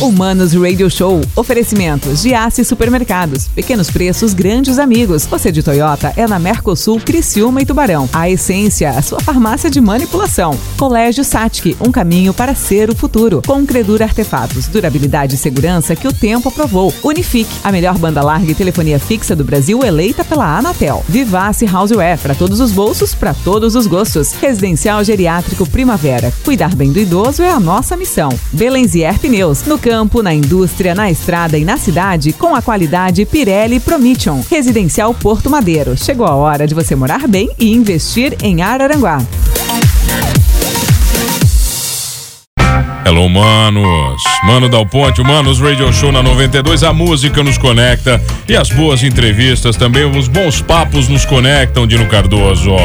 Humanos Radio Show. Oferecimentos de Aço e Supermercados. Pequenos preços, grandes amigos. Você de Toyota é na Mercosul, Criciúma e Tubarão. A Essência, a sua farmácia de manipulação. Colégio Satic, um caminho para ser o futuro. Com Credura Artefatos, durabilidade e segurança que o tempo aprovou. Unifique, a melhor banda larga e telefonia fixa do Brasil eleita pela Anatel. Vivace Houseware, para todos os bolsos, para todos os gostos. Residencial Geriátrico Primavera. Cuidar bem do idoso é a nossa missão. Belenzier Pneus, no campo, na indústria, na estrada e na cidade, com a qualidade Pirelli Promission. Residencial Porto Madeiro. Chegou a hora de você morar bem e investir em Araranguá. Hello, manos. Mano Dal Ponte, Manos Radio Show na 92. A música nos conecta e as boas entrevistas também. Os bons papos nos conectam, Dino Cardoso.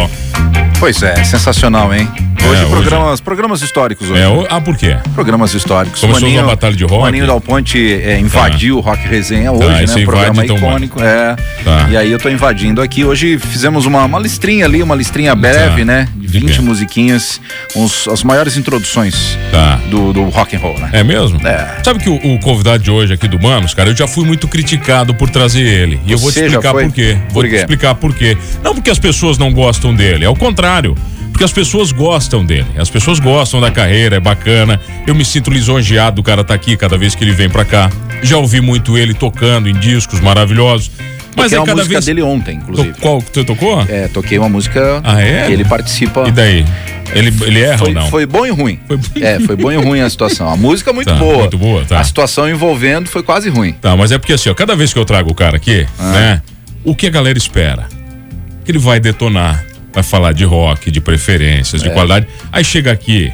Pois é, sensacional, hein? Hoje, é, programas, hoje... programas históricos hoje. É, ah, por quê? Programas históricos. Começou Maninho, uma batalha de rock. Maninho Dal Ponte é, invadiu tá. o Rock Resenha tá, hoje, tá, né? Programa invade, icônico. Então, é. Tá. E aí eu tô invadindo aqui. Hoje fizemos uma, uma listrinha ali, uma listrinha breve, tá. né? De 20 musiquinhas, uns, as maiores introduções tá. do, do rock and roll, né? É mesmo? É. Sabe que o, o, convidado de hoje aqui do Manos, cara, eu já fui muito criticado por trazer ele. E Você eu vou te explicar por quê. Vou por quê? te explicar por quê. Não porque as pessoas não gostam dele, é o contrário porque as pessoas gostam dele. As pessoas gostam da carreira, é bacana. Eu me sinto lisonjeado do cara estar tá aqui cada vez que ele vem para cá. Já ouvi muito ele tocando em discos maravilhosos. Mas toquei é uma música vez... dele ontem, inclusive. Qual que você tocou? É, toquei uma música ah, é? que ele participa. E daí? Ele, ele erra foi, ou não? Foi bom e ruim. Foi... É, foi bom e ruim a situação. A música é muito tá, boa. Muito boa, tá. A situação envolvendo foi quase ruim. Tá, mas é porque assim, ó, cada vez que eu trago o cara aqui, ah. né? O que a galera espera? Que ele vai detonar vai falar de rock, de preferências, de é. qualidade. Aí chega aqui,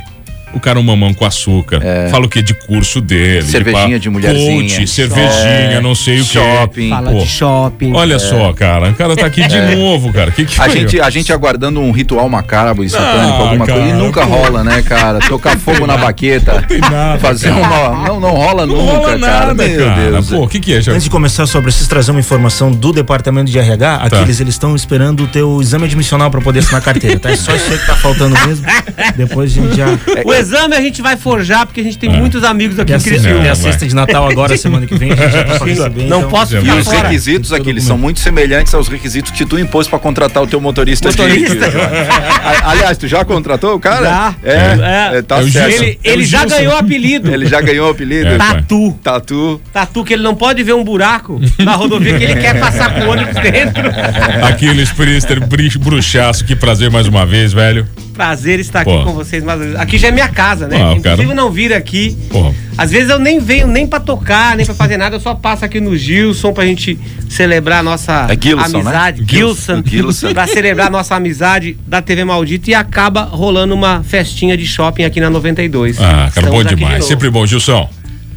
o cara um mamão com açúcar. É. Fala o que? De curso dele. Cervejinha de, de mulherzinha. Coach, cervejinha, é. não sei o que. Shopping. Fala Pô. de shopping. Olha é. só, cara. O cara tá aqui de é. novo, cara. Que que a, gente, a gente aguardando um ritual macabro e satânico, ah, alguma cara, coisa. E nunca pô. rola, né, cara? Tocar fogo na baqueta. Não tem nada. Fazer cara. uma. Não, não rola não nunca, rola nada, cara. Meu cara. Deus. Pô, o que, que é, já? Antes de começar sobre, vocês trazer uma informação do departamento de RH, tá. aqueles eles estão esperando o teu exame admissional pra poder assinar carteira, tá? É só isso aí que tá faltando mesmo. Depois a gente já. O exame a gente vai forjar, porque a gente tem é. muitos amigos aqui em Criciúma. Tem a sexta de Natal agora, semana que vem, a gente já tá receber, Não então, posso ficar E os fora. requisitos aqui, eles são muito semelhantes aos requisitos que tu impôs para contratar o teu motorista. Motorista? De... Aliás, tu já contratou o cara? Já. É, é. é tá certo. Ele, ele já ganhou apelido. Ele já ganhou apelido. É, Tatu. Tatu. Tatu, que ele não pode ver um buraco na rodovia que ele quer passar com o ônibus dentro. Aquiles Priester, bruxaço, que prazer mais uma vez, velho prazer estar Pô. aqui com vocês mais Aqui já é minha casa, né? Ah, cara... não vir aqui. Pô. Às vezes eu nem venho nem pra tocar, nem pra fazer nada, eu só passo aqui no Gilson pra gente celebrar a nossa é Gilson, né? amizade. Né? Gilson. Gilson. pra celebrar a nossa amizade da TV Maldita e acaba rolando uma festinha de shopping aqui na 92. Ah, cara, Estamos bom demais. De sempre bom, Gilson.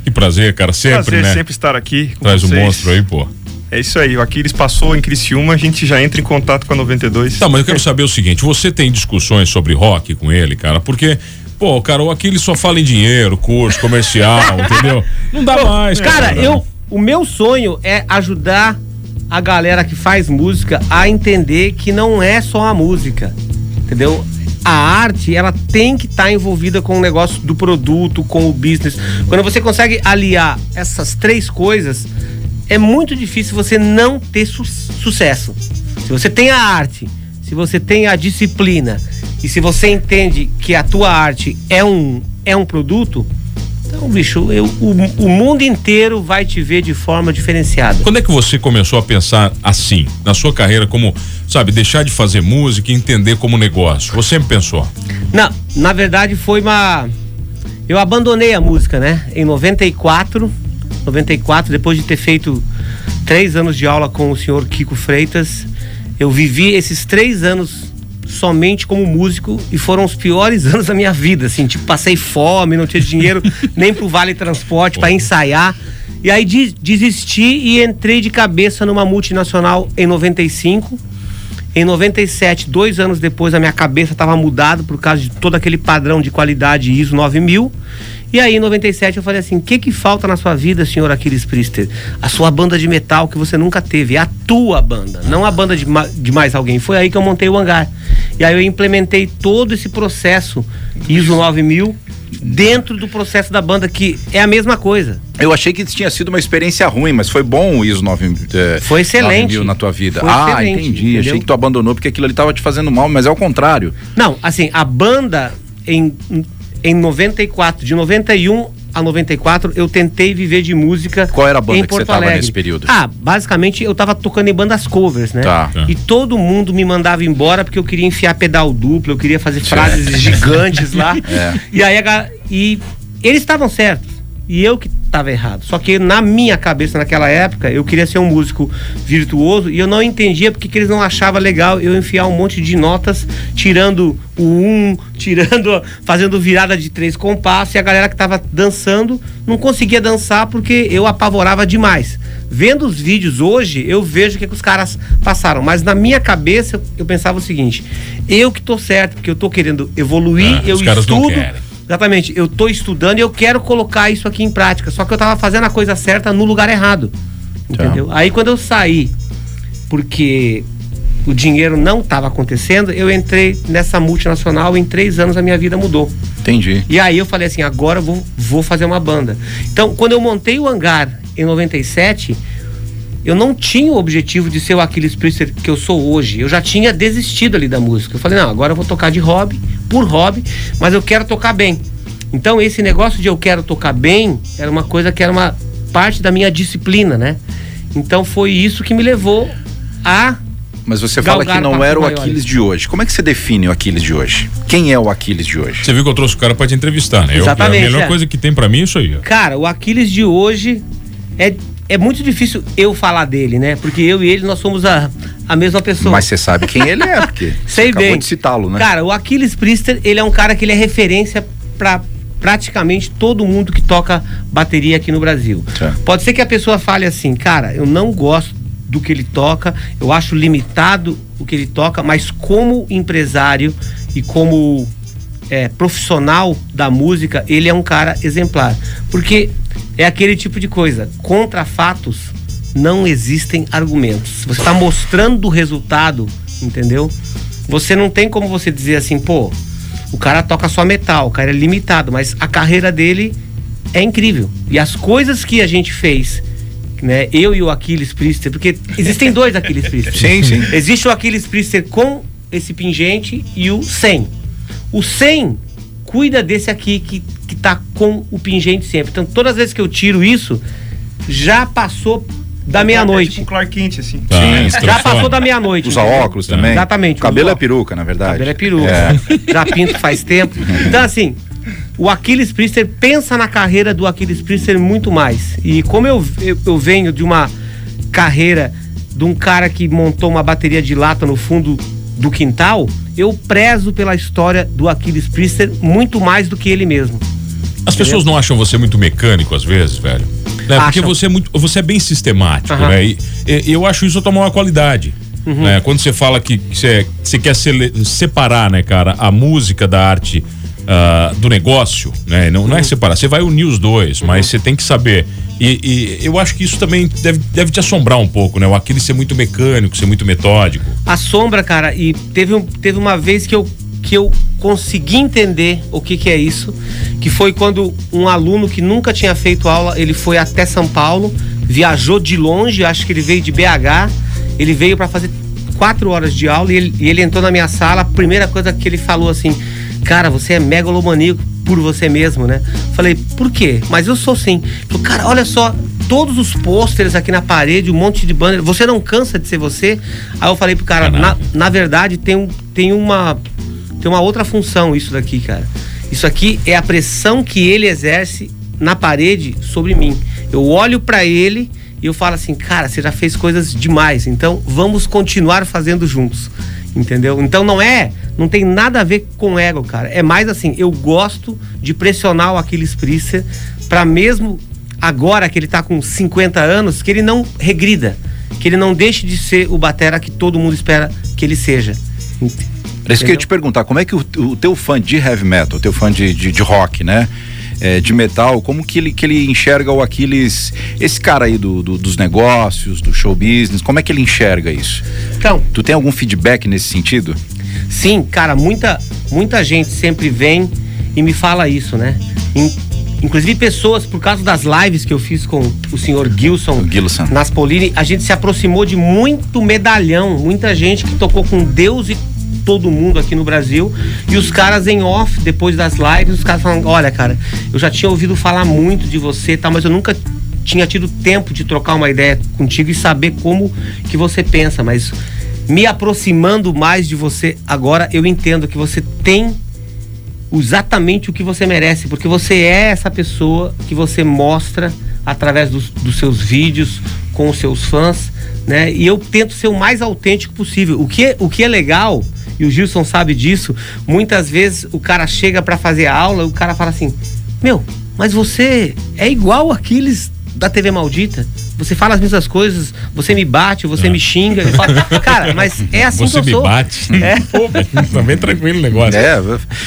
Que prazer, cara. Sempre, prazer, né? sempre estar aqui. Traz o um monstro aí, pô. É isso aí, o Aquiles passou em Criciúma, a gente já entra em contato com a 92. Tá, mas eu quero saber o seguinte: você tem discussões sobre rock com ele, cara? Porque. Pô, cara, o Aquiles só fala em dinheiro, curso, comercial, entendeu? Não dá mais. Cara, cara, eu. O meu sonho é ajudar a galera que faz música a entender que não é só a música. Entendeu? a arte ela tem que estar tá envolvida com o negócio do produto, com o business. Quando você consegue aliar essas três coisas, é muito difícil você não ter su sucesso. Se você tem a arte, se você tem a disciplina e se você entende que a tua arte é um, é um produto, então, bicho, eu, o, o mundo inteiro vai te ver de forma diferenciada. Quando é que você começou a pensar assim, na sua carreira, como, sabe, deixar de fazer música e entender como negócio? Você sempre pensou? Não, na verdade foi uma. Eu abandonei a música, né? Em 94 94, depois de ter feito três anos de aula com o senhor Kiko Freitas, eu vivi esses três anos somente como músico e foram os piores anos da minha vida, assim, tipo, passei fome, não tinha dinheiro nem pro Vale Transporte para ensaiar. E aí desisti e entrei de cabeça numa multinacional em 95. Em 97, dois anos depois, a minha cabeça estava mudada por causa de todo aquele padrão de qualidade ISO 9000. E aí, em 97, eu falei assim: o que, que falta na sua vida, senhor Aquiles Priester? A sua banda de metal que você nunca teve, a tua banda, não a banda de, de mais alguém. Foi aí que eu montei o hangar. E aí eu implementei todo esse processo ISO 9000 dentro do processo da banda, que é a mesma coisa. Eu achei que tinha sido uma experiência ruim, mas foi bom o ISO 9 é, Foi excelente. na tua vida. Foi ah, entendi. Entendeu? Achei que tu abandonou porque aquilo ali tava te fazendo mal, mas é o contrário. Não, assim, a banda em, em 94, de 91 a 94, eu tentei viver de música. Qual era a banda que você estava nesse período? Ah, basicamente eu tava tocando em bandas covers, né? Tá. E todo mundo me mandava embora porque eu queria enfiar pedal duplo, eu queria fazer frases gigantes lá. É. E aí e eles estavam certos. E eu que estava errado. Só que na minha cabeça, naquela época, eu queria ser um músico virtuoso e eu não entendia porque que eles não achavam legal eu enfiar um monte de notas, tirando o um, tirando, fazendo virada de três compassos e a galera que estava dançando não conseguia dançar porque eu apavorava demais. Vendo os vídeos hoje, eu vejo o que, que os caras passaram, mas na minha cabeça eu pensava o seguinte: eu que tô certo, porque eu tô querendo evoluir, ah, eu estudo Exatamente. Eu estou estudando e eu quero colocar isso aqui em prática. Só que eu estava fazendo a coisa certa no lugar errado. Entendeu? Aí quando eu saí, porque o dinheiro não estava acontecendo, eu entrei nessa multinacional em três anos a minha vida mudou. Entendi. E aí eu falei assim, agora eu vou, vou fazer uma banda. Então, quando eu montei o hangar em 97, eu não tinha o objetivo de ser o Aquiles Priester que eu sou hoje. Eu já tinha desistido ali da música. Eu falei, não, agora eu vou tocar de hobby, por hobby, mas eu quero tocar bem. Então esse negócio de eu quero tocar bem era uma coisa que era uma parte da minha disciplina, né? Então foi isso que me levou a mas você fala que não era o Aquiles de hoje. Como é que você define o Aquiles de hoje? Quem é o Aquiles de hoje? Você viu que eu trouxe o cara para te entrevistar, né? Exatamente. Eu, a melhor é. coisa que tem para mim é isso aí. Cara, o Aquiles de hoje é é muito difícil eu falar dele, né? Porque eu e ele nós somos a, a mesma pessoa. Mas você sabe quem ele é, porque Sei bem. de citá-lo, né? Cara, o Aquiles Priester, ele é um cara que ele é referência para praticamente todo mundo que toca bateria aqui no Brasil. É. Pode ser que a pessoa fale assim, cara, eu não gosto do que ele toca, eu acho limitado o que ele toca, mas como empresário e como é, profissional da música, ele é um cara exemplar. Porque é aquele tipo de coisa. Contra fatos não existem argumentos. Você está mostrando o resultado, entendeu? Você não tem como você dizer assim, pô, o cara toca só metal, o cara é limitado, mas a carreira dele é incrível. E as coisas que a gente fez, né, eu e o Aquiles Priester, porque existem dois Aquiles Priester. Sim, sim. Existe o Aquiles Priester com esse pingente e o sem. O sem cuida desse aqui que, que tá com o pingente sempre. Então, todas as vezes que eu tiro isso, já passou da meia-noite. É tipo Clark Kent, assim. Tá, Sim, já passou da meia-noite. Usa entendeu? óculos também? Exatamente. O cabelo é peruca, na verdade. cabelo é peruca. É. Já pinto faz tempo. Então, assim, o Aquiles Priester pensa na carreira do Aquiles Priester muito mais. E como eu, eu, eu venho de uma carreira de um cara que montou uma bateria de lata no fundo do quintal, eu prezo pela história do Aquiles Priester muito mais do que ele mesmo. As pessoas não acham você muito mecânico às vezes, velho? Né? Porque você é muito, você é bem sistemático, né? E, e, eu acho isso tomar uma qualidade. Uhum. Né? Quando você fala que você, você quer separar, né, cara, a música da arte uh, do negócio, né? Não, não é uhum. separar, você vai unir os dois, uhum. mas você tem que saber. E, e, eu acho que isso também deve, deve te assombrar um pouco, né? O aquele ser muito mecânico, ser muito metódico. Assombra, cara, e teve, um, teve uma vez que eu, que eu consegui entender o que, que é isso, que foi quando um aluno que nunca tinha feito aula, ele foi até São Paulo, viajou de longe, acho que ele veio de BH, ele veio para fazer quatro horas de aula e ele, e ele entrou na minha sala, a primeira coisa que ele falou assim, cara, você é megalomaníaco por você mesmo, né? Falei, por quê? Mas eu sou sim. Falei, cara, olha só, todos os pôsteres aqui na parede, um monte de banner, você não cansa de ser você? Aí eu falei pro cara, na, na verdade tem, um, tem uma tem uma outra função isso daqui, cara. Isso aqui é a pressão que ele exerce na parede sobre mim. Eu olho para ele e eu falo assim, cara, você já fez coisas demais, então vamos continuar fazendo juntos. Entendeu? Então não é, não tem nada a ver com ego, cara. É mais assim, eu gosto de pressionar o Aquiles Priester para mesmo agora que ele tá com 50 anos, que ele não regrida, que ele não deixe de ser o batera que todo mundo espera que ele seja. É isso que eu ia te perguntar, como é que o, o teu fã de heavy metal, o teu fã de, de, de rock, né? é, de metal, como que ele, que ele enxerga o Aquiles, esse cara aí do, do, dos negócios, do show business, como é que ele enxerga isso? Então, tu tem algum feedback nesse sentido? Sim, cara, muita, muita gente sempre vem e me fala isso, né? Inclusive pessoas, por causa das lives que eu fiz com o senhor Gilson, Gilson. Naspolini, a gente se aproximou de muito medalhão, muita gente que tocou com Deus e todo mundo aqui no Brasil. E os caras em off, depois das lives, os caras falam, olha, cara, eu já tinha ouvido falar muito de você, tá, mas eu nunca tinha tido tempo de trocar uma ideia contigo e saber como que você pensa, mas me aproximando mais de você agora, eu entendo que você tem exatamente o que você merece, porque você é essa pessoa que você mostra através dos, dos seus vídeos com os seus fãs, né? E eu tento ser o mais autêntico possível. O que, o que é legal, e o Gilson sabe disso, muitas vezes o cara chega para fazer a aula, o cara fala assim: Meu, mas você é igual Aquiles da TV Maldita. Você fala as mesmas coisas, você me bate, você me xinga. Fala, cara, mas é assim você que eu sou. Você me bate. É. Pô, tá bem tranquilo o negócio. É.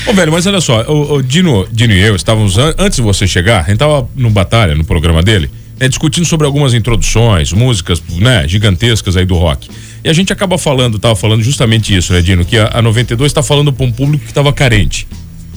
Ô, velho, mas olha só, o, o Dino, Dino e eu estávamos, antes de você chegar, a gente tava no Batalha, no programa dele, né, discutindo sobre algumas introduções, músicas, né, gigantescas aí do rock. E a gente acaba falando, tava falando justamente isso, né, Dino, que a, a 92 está falando para um público que estava carente.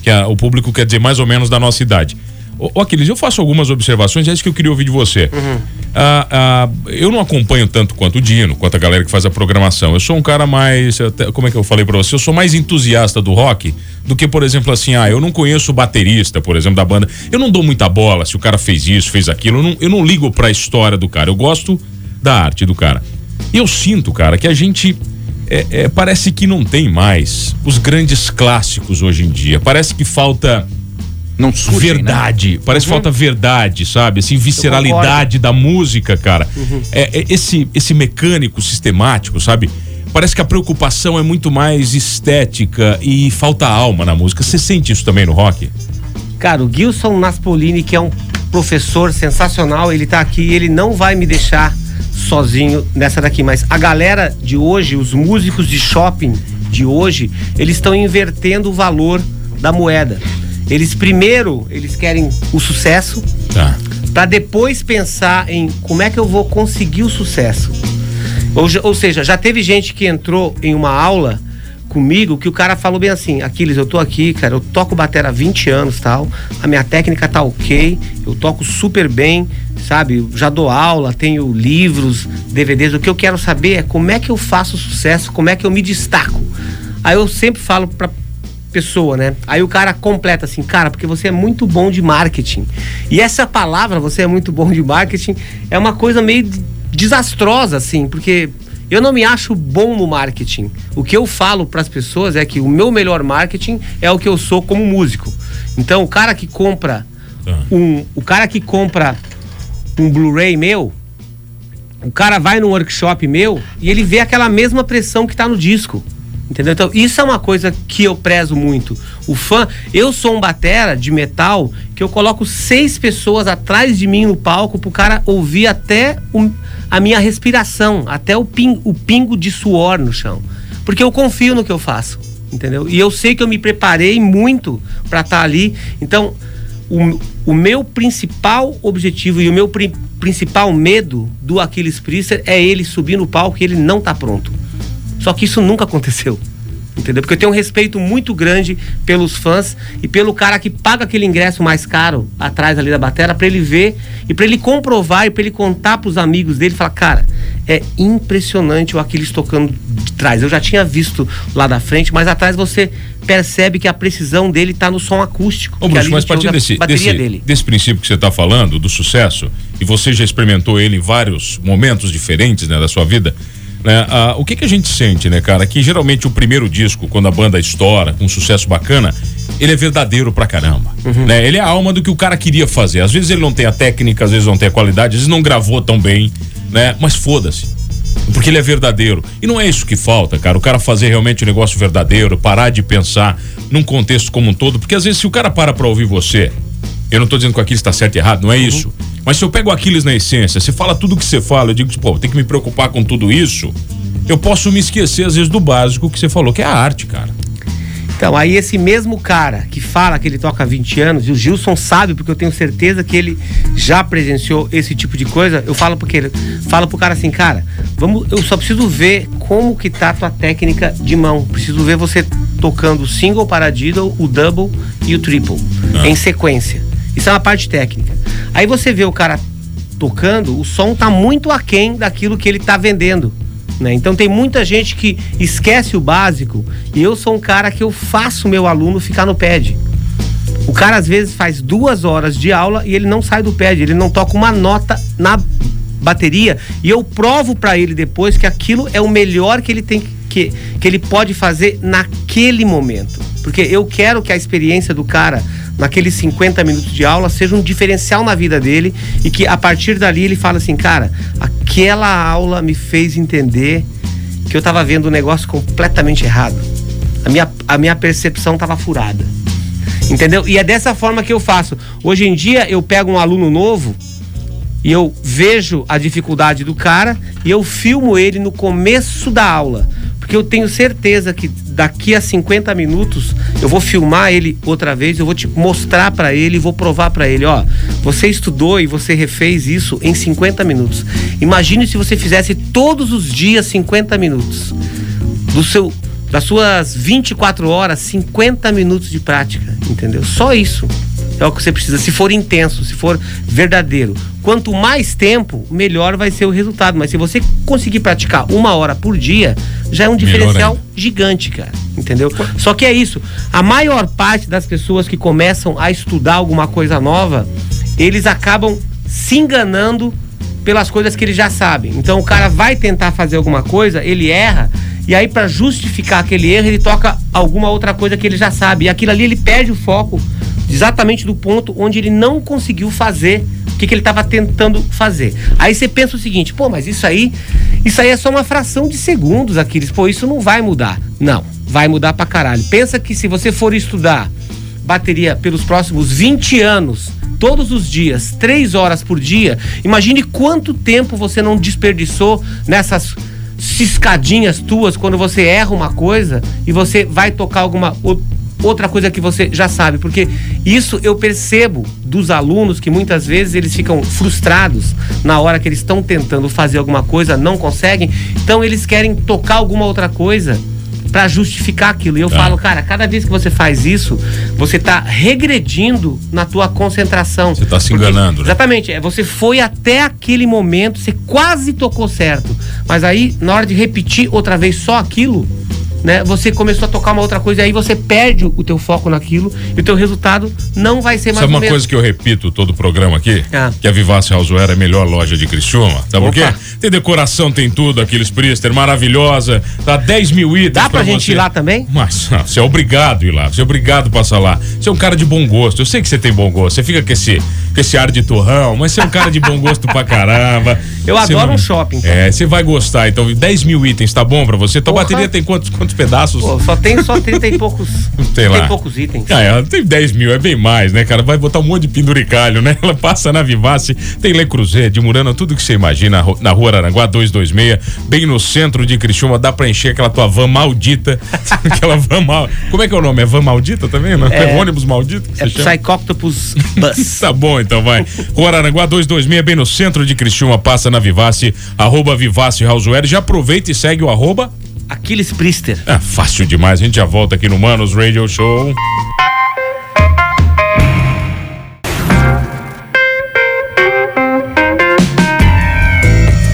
Que a, o público quer dizer mais ou menos da nossa idade. Ô, Aquiles, eu faço algumas observações, é isso que eu queria ouvir de você. Uhum. Ah, ah, eu não acompanho tanto quanto o Dino, quanto a galera que faz a programação. Eu sou um cara mais. Como é que eu falei pra você? Eu sou mais entusiasta do rock do que, por exemplo, assim, ah, eu não conheço o baterista, por exemplo, da banda. Eu não dou muita bola se o cara fez isso, fez aquilo. Eu não, eu não ligo pra história do cara. Eu gosto da arte do cara. E eu sinto, cara, que a gente. É, é, parece que não tem mais os grandes clássicos hoje em dia. Parece que falta não surgem, né? verdade. Né? Parece uhum. falta verdade, sabe? Assim, visceralidade da música, cara. Uhum. É, é, esse, esse mecânico sistemático, sabe? Parece que a preocupação é muito mais estética e falta alma na música. Você sente isso também no rock? Cara, o Gilson Naspolini, que é um professor sensacional, ele tá aqui e ele não vai me deixar sozinho nessa daqui. Mas a galera de hoje, os músicos de shopping de hoje, eles estão invertendo o valor da moeda. Eles primeiro, eles querem o sucesso, tá. para depois pensar em como é que eu vou conseguir o sucesso. Ou, ou seja, já teve gente que entrou em uma aula comigo que o cara falou bem assim, Aquiles, eu tô aqui, cara, eu toco batera há 20 anos tal, a minha técnica tá ok, eu toco super bem, sabe? Já dou aula, tenho livros, DVDs, o que eu quero saber é como é que eu faço sucesso, como é que eu me destaco. Aí eu sempre falo para pessoa, né? Aí o cara completa assim, cara, porque você é muito bom de marketing. E essa palavra, você é muito bom de marketing, é uma coisa meio desastrosa, assim, porque eu não me acho bom no marketing. O que eu falo para as pessoas é que o meu melhor marketing é o que eu sou como músico. Então, o cara que compra tá. um, o cara que compra um Blu-ray meu, o cara vai no workshop meu e ele vê aquela mesma pressão que está no disco. Entendeu? Então, isso é uma coisa que eu prezo muito. O fã, eu sou um batera de metal que eu coloco seis pessoas atrás de mim no palco pro cara ouvir até o, a minha respiração, até o, ping, o pingo de suor no chão. Porque eu confio no que eu faço, entendeu? E eu sei que eu me preparei muito para estar tá ali. Então, o, o meu principal objetivo e o meu pri, principal medo do Aquiles Priester é ele subir no palco e ele não tá pronto. Só que isso nunca aconteceu. Entendeu? Porque eu tenho um respeito muito grande pelos fãs e pelo cara que paga aquele ingresso mais caro atrás ali da bateria para ele ver e para ele comprovar e para ele contar para os amigos dele, falar, cara, é impressionante o Aquiles tocando de trás. Eu já tinha visto lá da frente, mas atrás você percebe que a precisão dele está no som acústico. Ô, Bruxo, mas partindo desse, desse, dele. desse princípio que você está falando, do sucesso, e você já experimentou ele em vários momentos diferentes né, da sua vida, né? Ah, o que, que a gente sente, né, cara? Que geralmente o primeiro disco, quando a banda estoura, com um sucesso bacana, ele é verdadeiro pra caramba. Uhum. Né? Ele é a alma do que o cara queria fazer. Às vezes ele não tem a técnica, às vezes não tem a qualidade, às vezes não gravou tão bem, né? Mas foda-se. Porque ele é verdadeiro. E não é isso que falta, cara. O cara fazer realmente o um negócio verdadeiro, parar de pensar num contexto como um todo. Porque às vezes, se o cara para pra ouvir você, eu não estou dizendo que aquilo está certo e errado, não é uhum. isso. Mas se eu pego Aquiles na essência, você fala tudo o que você fala, eu digo, pô, tem que me preocupar com tudo isso, eu posso me esquecer, às vezes, do básico que você falou, que é a arte, cara. Então, aí esse mesmo cara que fala que ele toca há 20 anos, e o Gilson sabe, porque eu tenho certeza que ele já presenciou esse tipo de coisa, eu falo porque ele fala pro cara assim, cara, vamos, eu só preciso ver como que tá a tua técnica de mão. Preciso ver você tocando o single, paradiddle, o double e o triple ah. em sequência. Isso é uma parte técnica. Aí você vê o cara tocando, o som tá muito aquém daquilo que ele tá vendendo. Né? Então tem muita gente que esquece o básico e eu sou um cara que eu faço meu aluno ficar no pad. O cara às vezes faz duas horas de aula e ele não sai do pad, ele não toca uma nota na bateria e eu provo para ele depois que aquilo é o melhor que ele tem que, que ele pode fazer naquele momento. Porque eu quero que a experiência do cara naqueles 50 minutos de aula seja um diferencial na vida dele e que a partir dali ele fala assim, cara, aquela aula me fez entender que eu estava vendo um negócio completamente errado. A minha, a minha percepção estava furada. Entendeu? E é dessa forma que eu faço. Hoje em dia eu pego um aluno novo e eu vejo a dificuldade do cara e eu filmo ele no começo da aula. Porque eu tenho certeza que daqui a 50 minutos eu vou filmar ele outra vez, eu vou te mostrar para ele vou provar para ele, ó, você estudou e você refez isso em 50 minutos. Imagine se você fizesse todos os dias 50 minutos. Do seu das suas 24 horas, 50 minutos de prática, entendeu? Só isso é o que você precisa, se for intenso, se for verdadeiro. Quanto mais tempo, melhor vai ser o resultado. Mas se você conseguir praticar uma hora por dia, já é um diferencial gigante, cara. Entendeu? Só que é isso. A maior parte das pessoas que começam a estudar alguma coisa nova, eles acabam se enganando pelas coisas que eles já sabem. Então o cara vai tentar fazer alguma coisa, ele erra, e aí para justificar aquele erro, ele toca alguma outra coisa que ele já sabe. E aquilo ali ele perde o foco exatamente do ponto onde ele não conseguiu fazer o que, que ele estava tentando fazer. Aí você pensa o seguinte, pô, mas isso aí, isso aí é só uma fração de segundos, Aquiles, pô, isso não vai mudar. Não, vai mudar pra caralho. Pensa que se você for estudar bateria pelos próximos 20 anos, todos os dias, três horas por dia, imagine quanto tempo você não desperdiçou nessas ciscadinhas tuas quando você erra uma coisa e você vai tocar alguma outra coisa que você já sabe, porque isso eu percebo dos alunos que muitas vezes eles ficam frustrados na hora que eles estão tentando fazer alguma coisa, não conseguem, então eles querem tocar alguma outra coisa para justificar aquilo. E eu ah. falo, cara, cada vez que você faz isso, você está regredindo na tua concentração. Você está se enganando, né? Exatamente. É, você foi até aquele momento, você quase tocou certo. Mas aí, na hora de repetir outra vez só aquilo, né? Você começou a tocar uma outra coisa e aí você perde o teu foco naquilo e o teu resultado não vai ser mais Sabe uma coisa que eu repito todo o programa aqui? Ah. Que a Vivace Houseware é a melhor loja de Criciúma. Sabe por quê? Tem decoração, tem tudo, aqueles Priester, maravilhosa. Dá 10 mil itens Dá pra, pra gente você. ir lá também? Mas você é obrigado a ir lá. Você é obrigado a passar lá. Você é um cara de bom gosto. Eu sei que você tem bom gosto. Você fica com esse, com esse ar de torrão, mas você é um cara de bom gosto pra caramba. Eu você adoro não... um shopping. Então. É, você vai gostar. Então, 10 mil itens, tá bom pra você? Tua Porra. bateria tem quantos, quantos pedaços? Pô, só tem só 30 e poucos. Sei lá. Tem poucos itens. Ah, ela tem 10 mil, é bem mais, né, cara? Vai botar um monte de penduricalho, né? Ela passa na Vivace, tem Le Cruzeiro, de Murano, tudo que você imagina, na rua Aranguá 226, bem no centro de Criciúma, dá pra encher aquela tua van maldita. aquela van mal. Como é que é o nome? É van maldita também? Não? É, é ônibus maldito? é Psychoctopus Bus. tá bom, então vai. Rua Aranguá 226, bem no centro de Criciúma, passa na Vivace, arroba Vivace Houseware. Já aproveita e segue o arroba Aquiles Priester. É fácil demais. A gente já volta aqui no Manos Radio Show.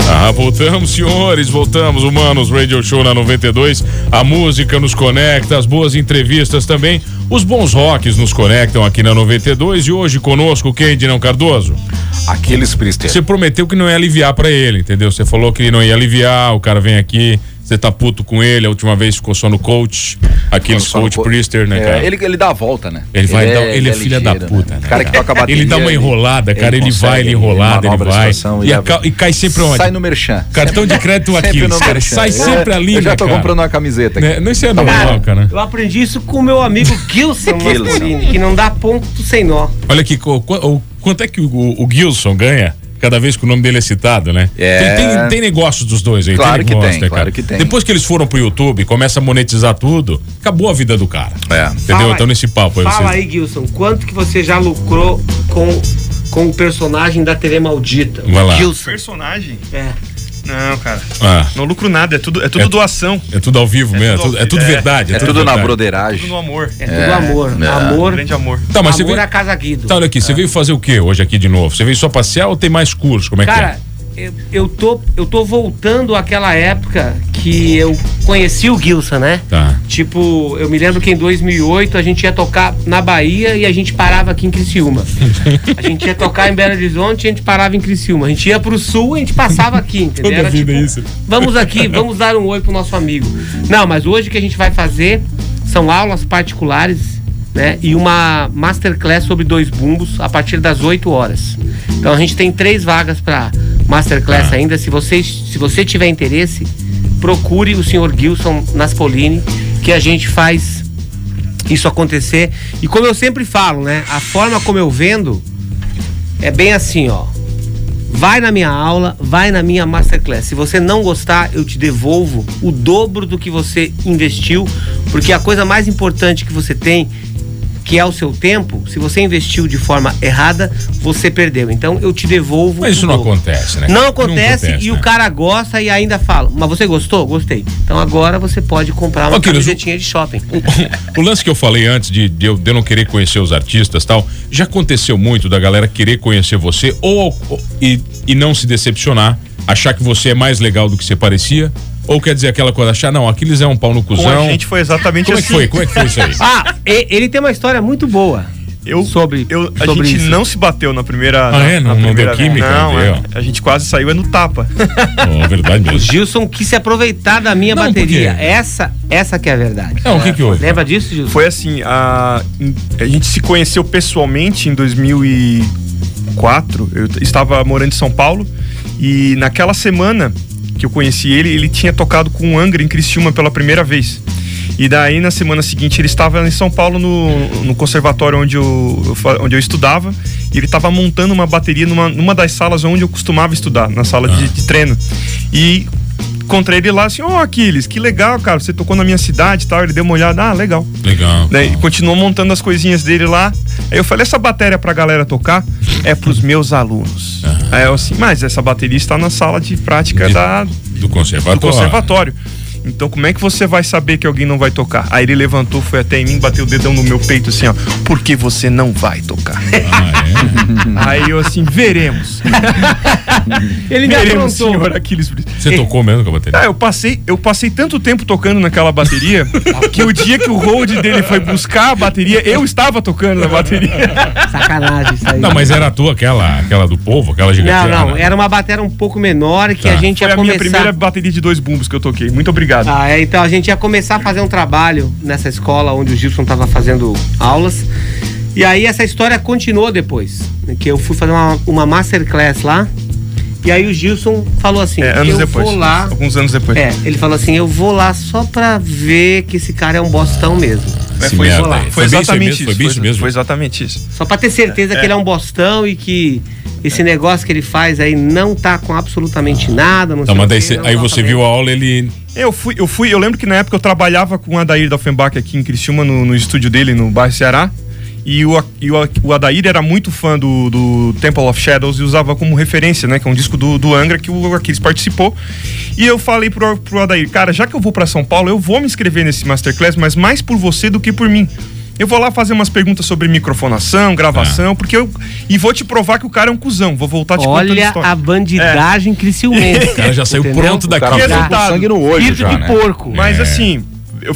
Ah, voltamos, senhores, voltamos. Humanos Radio Show na 92. A música nos conecta, as boas entrevistas também. Os bons rocks nos conectam aqui na 92 e hoje conosco quem, Dinão Cardoso? Aquiles Priester. Você prometeu que não ia aliviar para ele, entendeu? Você falou que não ia aliviar, o cara vem aqui, você tá puto com ele, a última vez ficou só no coach, aqueles coach Priester, né, é, cara? Ele, ele dá a volta, né? Ele, vai ele, dar, é, ele é, é filha da puta, né? né? cara que toca bateria. Ele dá uma enrolada, cara, ele, vai, ele enrolada, ele vai. E, a, e, cai sempre onde? Sai no merchan. Cartão de crédito aqui, cara, sai sempre ali, Eu já tô né, comprando uma camiseta aqui. Né? Não, isso é normal, cara. Eu aprendi isso com o meu amigo Gilson que não dá ponto sem nó. Olha aqui, quanto é que o, o Gilson ganha? Cada vez que o nome dele é citado, né? É... Tem, tem, tem negócios dos dois aí. Claro tem negócio, que tem, né, claro que tem. Depois que eles foram pro YouTube, começa a monetizar tudo, acabou a vida do cara. É. Entendeu? Fala, então nesse papo aí. Fala aí, Gilson, quanto que você já lucrou com, com o personagem da TV Maldita? Vai lá. Gilson. Personagem? É. Não, cara. Ah. Não lucro nada, é tudo, é tudo é, doação. É tudo ao vivo é mesmo, tudo, é tudo é, verdade. É, tudo, tudo na broderagem. É tudo no amor. É, tudo amor. Amor. Grande amor. Tá, mas amor você veio, a casa Guido. Tá, olha aqui, você veio fazer o que hoje aqui de novo? Você veio só passear ou tem mais curso? Como é cara, que é? Eu, eu, tô, eu tô voltando àquela época que eu conheci o Gilson, né? Tá. Tipo, eu me lembro que em 2008 a gente ia tocar na Bahia e a gente parava aqui em Criciúma. a gente ia tocar em Belo Horizonte e a gente parava em Criciúma. A gente ia pro sul e a gente passava aqui, entendeu? Era, tipo, isso. Vamos aqui, vamos dar um oi pro nosso amigo. Não, mas hoje o que a gente vai fazer são aulas particulares né? E uma masterclass sobre dois bumbos a partir das 8 horas. Então a gente tem três vagas para masterclass ah. ainda. Se você, se você tiver interesse, procure o senhor Gilson Naspolini, que a gente faz isso acontecer. E como eu sempre falo, né? A forma como eu vendo é bem assim, ó. Vai na minha aula, vai na minha masterclass. Se você não gostar, eu te devolvo o dobro do que você investiu, porque a coisa mais importante que você tem que é o seu tempo, se você investiu de forma errada, você perdeu. Então eu te devolvo. Mas isso não acontece, né? Não acontece, acontece e né? o cara gosta e ainda fala. Mas você gostou? Gostei. Então agora você pode comprar uma camisetinha de shopping. O, o, lance que eu falei antes de, de, eu, de eu não querer conhecer os artistas tal, já aconteceu muito da galera querer conhecer você ou, ou e, e não se decepcionar, achar que você é mais legal do que você parecia ou quer dizer aquela coisa, achar, não, Aquiles é um pau no cuzão. Com a gente foi exatamente Como assim. Como é que assim. foi? Como é que foi isso aí? ah, ele tem uma história muito boa. Eu, sobre, eu, a sobre gente isso. não se bateu na primeira. Ah, é? Não, na não deu química? Não, é, a gente quase saiu é no tapa. oh, verdade mesmo. O Gilson quis se aproveitar da minha não, bateria. Essa, essa que é a verdade. Não, o que que houve? Lembra disso, Gilson? Foi assim, a, a gente se conheceu pessoalmente em 2004. Eu estava morando em São Paulo e naquela semana que eu conheci ele, ele tinha tocado com o Angra em Criciúma pela primeira vez. E daí, na semana seguinte, ele estava em São Paulo, no, no conservatório onde eu, onde eu estudava, e ele estava montando uma bateria numa, numa das salas onde eu costumava estudar, na sala ah. de, de treino. E encontrei ele lá assim, ô oh, Aquiles, que legal, cara, você tocou na minha cidade e tal. Ele deu uma olhada, ah, legal. Legal. Daí legal. continuou montando as coisinhas dele lá. Aí eu falei, essa bateria pra galera tocar é pros meus alunos. Uhum. Aí eu assim, mas essa bateria está na sala de prática de, da, do conservatório. Do conservatório. Então como é que você vai saber que alguém não vai tocar? Aí ele levantou, foi até em mim, bateu o dedão no meu peito assim, ó. Porque você não vai tocar. Ah, é? Aí eu assim, veremos. ele me veremos, senhor Aquiles. Você tocou mesmo com a bateria? Ah, eu passei, eu passei tanto tempo tocando naquela bateria que o dia que o hold dele foi buscar a bateria, eu estava tocando na bateria. Sacanagem isso aí. Não, mas era a tua aquela, aquela do povo, aquela gigante. Não, não, era uma bateria um pouco menor que tá. a gente foi ia a começar... minha primeira bateria de dois bumbos que eu toquei. Muito obrigado obrigado. Ah, é, então a gente ia começar a fazer um trabalho nessa escola onde o Gilson estava fazendo aulas. E aí essa história continuou depois. Que eu fui fazer uma, uma masterclass lá. E aí o Gilson falou assim: é, anos eu depois, vou lá. Alguns anos depois. É, ele falou assim: eu vou lá só pra ver que esse cara é um bostão mesmo. É, foi, foi, foi, exatamente isso. Foi, isso mesmo. Foi exatamente isso. Só pra ter certeza é, que ele é um bostão e que esse negócio que ele faz aí não tá com absolutamente nada. Não, não mas daí cê, aí você viu a aula, ele. Eu fui, eu fui, eu lembro que na época eu trabalhava com o Adair da Offenbach aqui em Criciúma, no, no estúdio dele, no bairro Ceará. E o, e o, o Adair era muito fã do, do Temple of Shadows e usava como referência, né? Que é um disco do, do Angra que o Aquiles participou. E eu falei pro, pro Adair, cara, já que eu vou para São Paulo, eu vou me inscrever nesse Masterclass, mas mais por você do que por mim. Eu vou lá fazer umas perguntas sobre microfonação, gravação, é. porque eu. E vou te provar que o cara é um cuzão. Vou voltar te Olha a bandidagem é. criciumense. O cara já saiu Entendeu? pronto daqui. O cara tá sangue no olho já, de né? porco. Mas é. assim, eu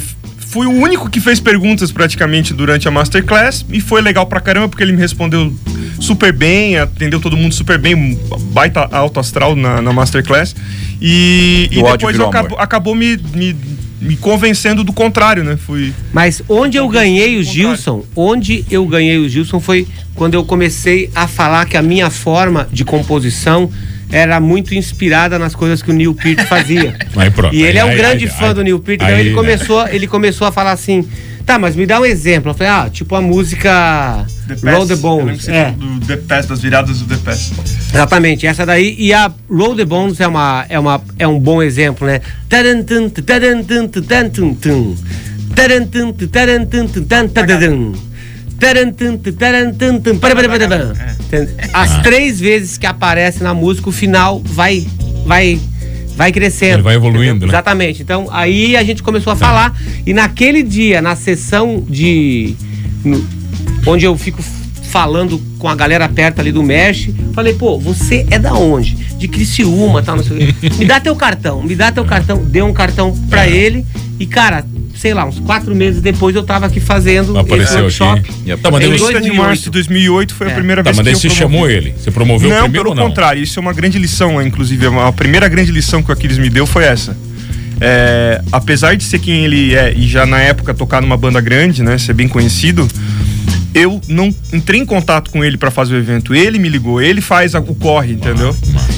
fui o único que fez perguntas praticamente durante a Masterclass e foi legal pra caramba porque ele me respondeu super bem, atendeu todo mundo super bem, baita alto astral na, na Masterclass. E, e depois acabo, acabou me, me me convencendo do contrário, né? Fui. Mas onde eu ganhei o Gilson, onde eu ganhei o Gilson foi quando eu comecei a falar que a minha forma de composição era muito inspirada nas coisas que o Neil Peart fazia. Aí, pronto. E ele é um aí, grande aí, fã do Neil Peart, então ele começou, ele começou a falar assim: Tá, mas me dá um exemplo. Eu falei, ah, tipo a música the Roll the Bones. é. do The Pass, das viradas do The Pass. Exatamente, essa daí. E a Roll the Bones é, uma, é, uma, é um bom exemplo, né? As três vezes que aparece na música, o final vai, vai vai crescendo. Ele vai evoluindo, né? Exatamente. Então, aí a gente começou a tá. falar. E naquele dia, na sessão de. No, onde eu fico falando com a galera perto ali do Mesh, falei, pô, você é da onde? De Criciúma, tal, não sei o quê. Me dá teu cartão, me dá teu cartão. Deu um cartão pra é. ele e, cara, sei lá, uns quatro meses depois eu tava aqui fazendo Apareceu esse workshop. Aqui. Tá, mas em 2 de março de 2008 foi é. a primeira tá, vez mas que eu você chamou ele? Você promoveu não, o primeiro pelo contrário, isso é uma grande lição, inclusive. A primeira grande lição que o Aquiles me deu foi essa. É, apesar de ser quem ele é e já na época tocar numa banda grande, né, ser bem conhecido, eu não entrei em contato com ele para fazer o evento. Ele me ligou, ele faz o corre, entendeu?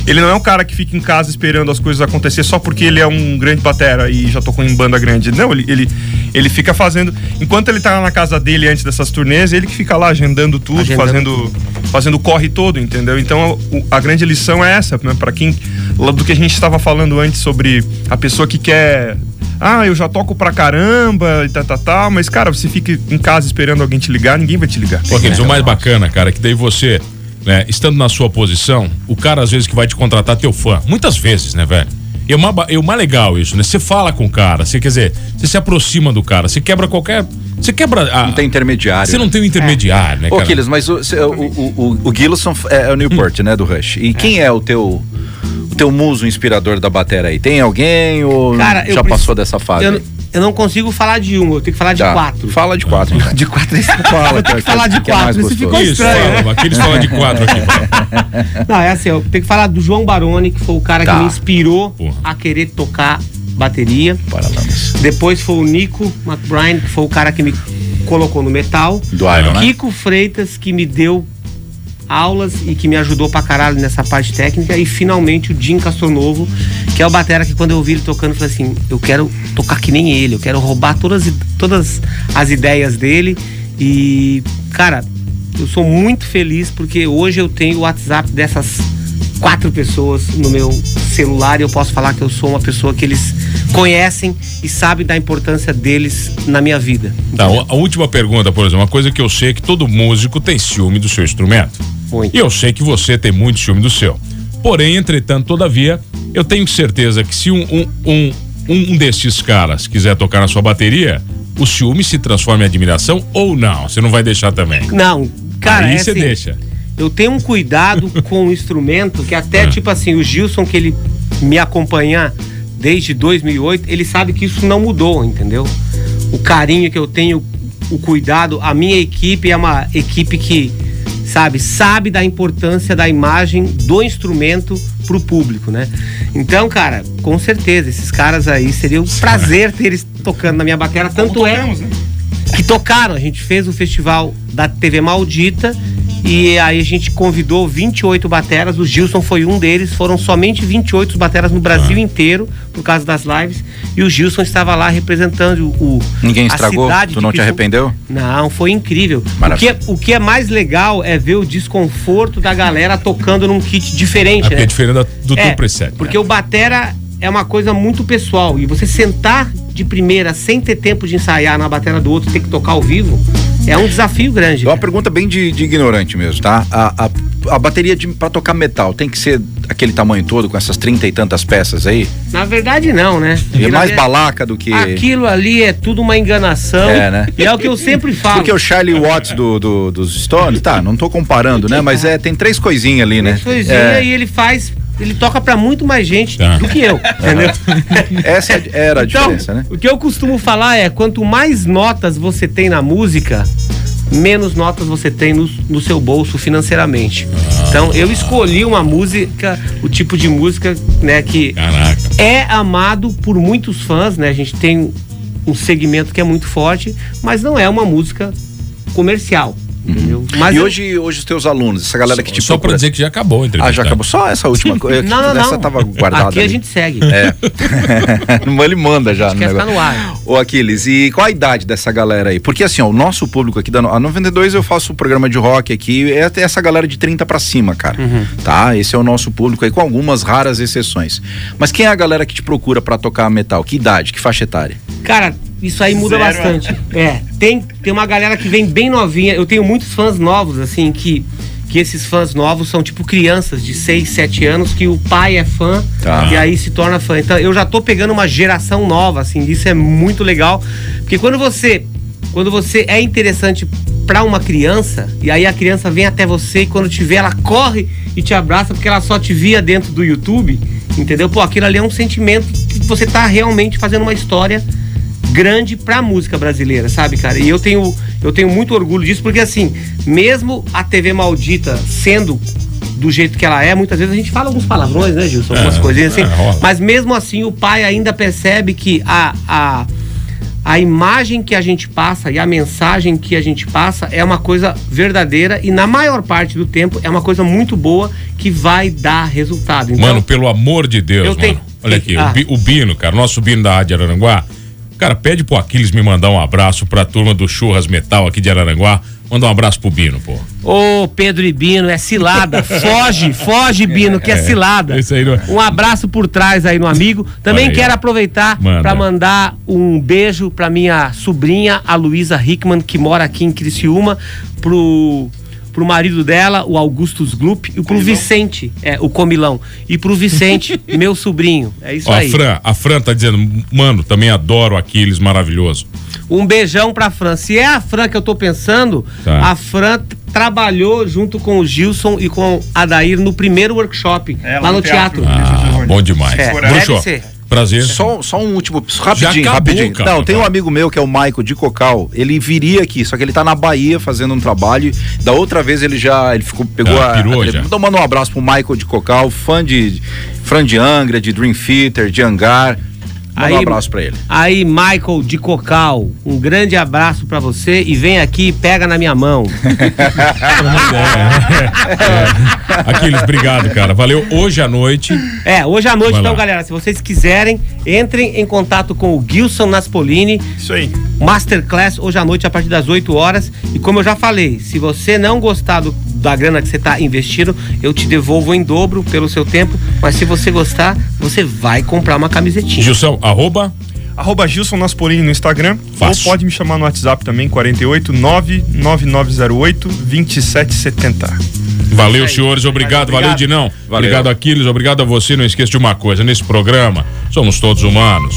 Ele não é um cara que fica em casa esperando as coisas acontecer só porque ele é um grande batera e já tocou em banda grande. Não, ele, ele, ele fica fazendo. Enquanto ele tá na casa dele antes dessas turnês, ele que fica lá agendando tudo, agendando fazendo, tudo. fazendo o corre todo, entendeu? Então a, a grande lição é essa, né? Para quem. Do que a gente estava falando antes sobre a pessoa que quer ah, eu já toco pra caramba e tal, tá, tá, tá, mas, cara, você fica em casa esperando alguém te ligar, ninguém vai te ligar. Pô, o mais bacana, cara, é que daí você, né, estando na sua posição, o cara às vezes que vai te contratar teu fã, muitas vezes, né, velho? E é uma, é uma legal isso, né? Você fala com o cara, você quer dizer, você se aproxima do cara, você quebra qualquer. Você quebra. A, não tem intermediário. Você não tem um intermediário, é. né? Ô, Aquiles, mas o, o, o, o, Gilson é, é o Newport, né, do Rush. E quem é o teu o teu muso inspirador da bateria aí? Tem alguém ou Cara, já passou dessa fase? Eu, eu, não consigo falar de um, eu tenho que falar de tá. quatro. Fala de quatro. Então. De quatro aí você fala. Eu tenho que falar de é quatro, isso ficou isso, estranho. Fala, aqueles falam de quatro aqui. não, é assim, eu tenho que falar do João Baroni, que foi o cara tá. que me inspirou Porra. a querer tocar bateria. Paralamas. Depois foi o Nico McBride, que foi o cara que me colocou no metal. Do Iron, Kiko né? Freitas, que me deu aulas e que me ajudou pra caralho nessa parte técnica. E finalmente o Jim Castronovo, que é o batera que quando eu ouvi ele tocando, eu falei assim: eu quero tocar que nem ele, eu quero roubar todas, todas as ideias dele. E, cara, eu sou muito feliz porque hoje eu tenho o WhatsApp dessas quatro pessoas no meu celular e eu posso falar que eu sou uma pessoa que eles conhecem e sabem da importância deles na minha vida. Tá, a última pergunta, por exemplo, uma coisa que eu sei é que todo músico tem ciúme do seu instrumento. Muito. E eu sei que você tem muito ciúme do seu. Porém, entretanto, todavia, eu tenho certeza que se um, um, um, um destes caras quiser tocar na sua bateria, o ciúme se transforma em admiração ou não? Você não vai deixar também? Não, cara. Aí é você assim, deixa. Eu tenho um cuidado com o instrumento que até, ah. tipo assim, o Gilson, que ele me acompanha desde 2008, ele sabe que isso não mudou, entendeu? O carinho que eu tenho, o cuidado, a minha equipe é uma equipe que sabe, sabe da importância da imagem do instrumento pro público, né? Então, cara, com certeza, esses caras aí seria um prazer ter eles tocando na minha bateria, tanto é né? que tocaram. A gente fez o festival da TV Maldita e aí a gente convidou 28 bateras, o Gilson foi um deles, foram somente 28 bateras no Brasil ah. inteiro, por causa das lives, e o Gilson estava lá representando o. Ninguém estragou? tu não te arrependeu? Não, foi incrível. O que, é, o que é mais legal é ver o desconforto da galera tocando num kit diferente, é né? É diferente do é, teu preset. Porque né? o batera é uma coisa muito pessoal, e você sentar de primeira sem ter tempo de ensaiar na bateria do outro, ter que tocar ao vivo é um desafio grande. É uma pergunta bem de, de ignorante mesmo, tá? A, a, a bateria de, pra tocar metal tem que ser aquele tamanho todo, com essas trinta e tantas peças aí? Na verdade, não, né? É mais balaca do que. Aquilo ali é tudo uma enganação. É, né? E é o que eu sempre falo. Porque o Charlie Watts do, do, dos Stones, tá, não tô comparando, né? Mas é, tem três coisinhas ali, né? Três coisinhas é. e ele faz ele toca para muito mais gente tá. do que eu, entendeu? Essa era a então, diferença, né? O que eu costumo falar é, quanto mais notas você tem na música, menos notas você tem no, no seu bolso financeiramente. Ah. Então eu escolhi uma música, o tipo de música, né, que Caraca. é amado por muitos fãs, né? A gente tem um segmento que é muito forte, mas não é uma música comercial. Entendeu? Mas e eu... hoje, hoje os teus alunos, essa galera que te Só procura... pra dizer que já acabou a entrevista. Ah, já acabou. Só essa última coisa. não, não, essa não. tava guardada. Aqui ali. a gente segue. É. Ele manda já. Acho que no ar. Ô Aquiles, e qual a idade dessa galera aí? Porque assim, ó, o nosso público aqui da a 92 eu faço o programa de rock aqui, é essa galera de 30 para cima, cara. Uhum. Tá? Esse é o nosso público aí, com algumas raras exceções. Mas quem é a galera que te procura para tocar metal? Que idade? Que faixa etária? Cara, isso aí muda Zero. bastante. É, tem, tem uma galera que vem bem novinha. Eu tenho muitos fãs novos, assim, que, que esses fãs novos são tipo crianças de 6, 7 anos que o pai é fã tá. e aí se torna fã. Então eu já tô pegando uma geração nova, assim, isso é muito legal. Porque quando você quando você é interessante para uma criança e aí a criança vem até você e quando te vê ela corre e te abraça porque ela só te via dentro do YouTube, entendeu? Pô, aquilo ali é um sentimento que você tá realmente fazendo uma história grande pra música brasileira, sabe, cara? E eu tenho, eu tenho muito orgulho disso, porque assim, mesmo a TV maldita sendo do jeito que ela é, muitas vezes a gente fala alguns palavrões, né, Gilson? Algumas é, coisinhas assim. É, mas mesmo assim, o pai ainda percebe que a, a, a imagem que a gente passa e a mensagem que a gente passa é uma coisa verdadeira e, na maior parte do tempo, é uma coisa muito boa que vai dar resultado. Então, mano, pelo amor de Deus, eu tenho, Olha aqui, ah. o Bino, cara, nosso Bino da Rádio Araranguá Cara, pede pro Aquiles me mandar um abraço pra turma do Churras Metal aqui de Araranguá. Manda um abraço pro Bino, pô. Ô, Pedro e Bino, é cilada. Foge, foge, Bino, que é, é cilada. Isso aí não é... Um abraço por trás aí no amigo. Também aí, quero aproveitar Manda. pra mandar um beijo pra minha sobrinha, a Luísa Hickman, que mora aqui em Criciúma, pro pro marido dela, o Augustus Glup, e pro Comilão. Vicente, é, o Comilão. E pro Vicente, meu sobrinho. É isso Ó, aí. A Fran, a Fran tá dizendo, mano, também adoro Aquiles, maravilhoso. Um beijão pra Fran. Se é a Fran que eu tô pensando, tá. a Fran trabalhou junto com o Gilson e com a Dair no primeiro workshop, é, lá, no teatro. teatro. Ah, bom demais. É, Bruxo, Prazer. Só, só um último, rapidinho, acabou, rapidinho. Cara, Não, tem um amigo meu que é o Maico de Cocal. Ele viria aqui, só que ele tá na Bahia fazendo um trabalho. Da outra vez ele já ele ficou pegou ah, a, ele, Então manda um abraço pro Michael de Cocal, fã de fã de Angra, de Dream Theater, de Angar. Manda aí, um abraço pra ele. Aí, Michael de Cocal, um grande abraço pra você e vem aqui e pega na minha mão. é, é. Aquiles, obrigado, cara. Valeu hoje à noite. É, hoje à noite, Vai então, lá. galera, se vocês quiserem, entrem em contato com o Gilson Naspolini. Isso aí. Masterclass hoje à noite a partir das 8 horas. E como eu já falei, se você não gostar do, da grana que você está investindo, eu te devolvo em dobro pelo seu tempo. Mas se você gostar, você vai comprar uma camisetinha. Gilson, arroba arroba Gilson Naspolini no Instagram. Fácil. Ou pode me chamar no WhatsApp também, 48 99908 2770. Valeu, senhores. Obrigado, obrigado. valeu, Dinão. Valeu. Obrigado, Aquiles. Obrigado a você. Não esqueça de uma coisa: nesse programa, somos todos humanos.